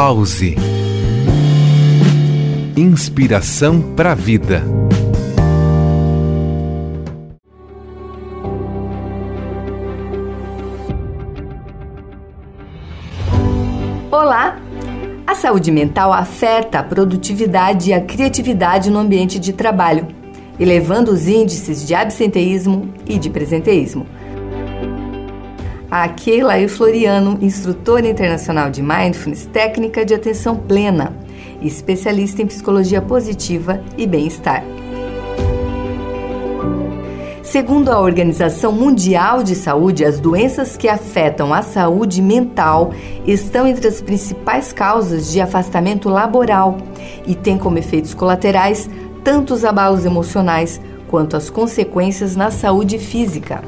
Pause. Inspiração para a vida. Olá! A saúde mental afeta a produtividade e a criatividade no ambiente de trabalho, elevando os índices de absenteísmo e de presenteísmo. A Keila Floriano, instrutora internacional de Mindfulness, técnica de atenção plena, especialista em psicologia positiva e bem-estar. Segundo a Organização Mundial de Saúde, as doenças que afetam a saúde mental estão entre as principais causas de afastamento laboral e têm como efeitos colaterais tanto os abalos emocionais quanto as consequências na saúde física.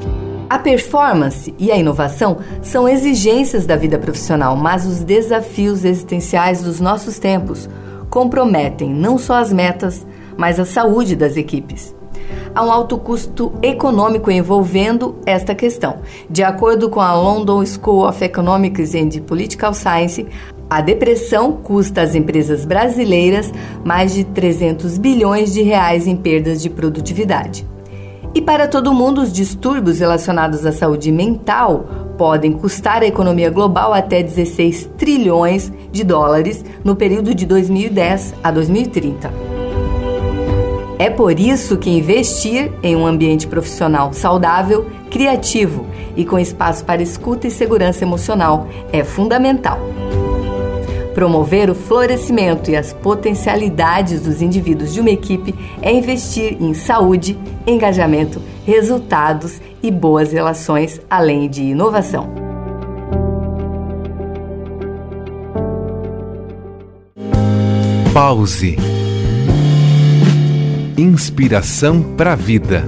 A performance e a inovação são exigências da vida profissional, mas os desafios existenciais dos nossos tempos comprometem não só as metas, mas a saúde das equipes. Há um alto custo econômico envolvendo esta questão. De acordo com a London School of Economics and Political Science, a depressão custa às empresas brasileiras mais de 300 bilhões de reais em perdas de produtividade. E para todo mundo, os distúrbios relacionados à saúde mental podem custar à economia global até 16 trilhões de dólares no período de 2010 a 2030. É por isso que investir em um ambiente profissional saudável, criativo e com espaço para escuta e segurança emocional é fundamental. Promover o florescimento e as potencialidades dos indivíduos de uma equipe é investir em saúde, engajamento, resultados e boas relações, além de inovação. Pause. Inspiração para a vida.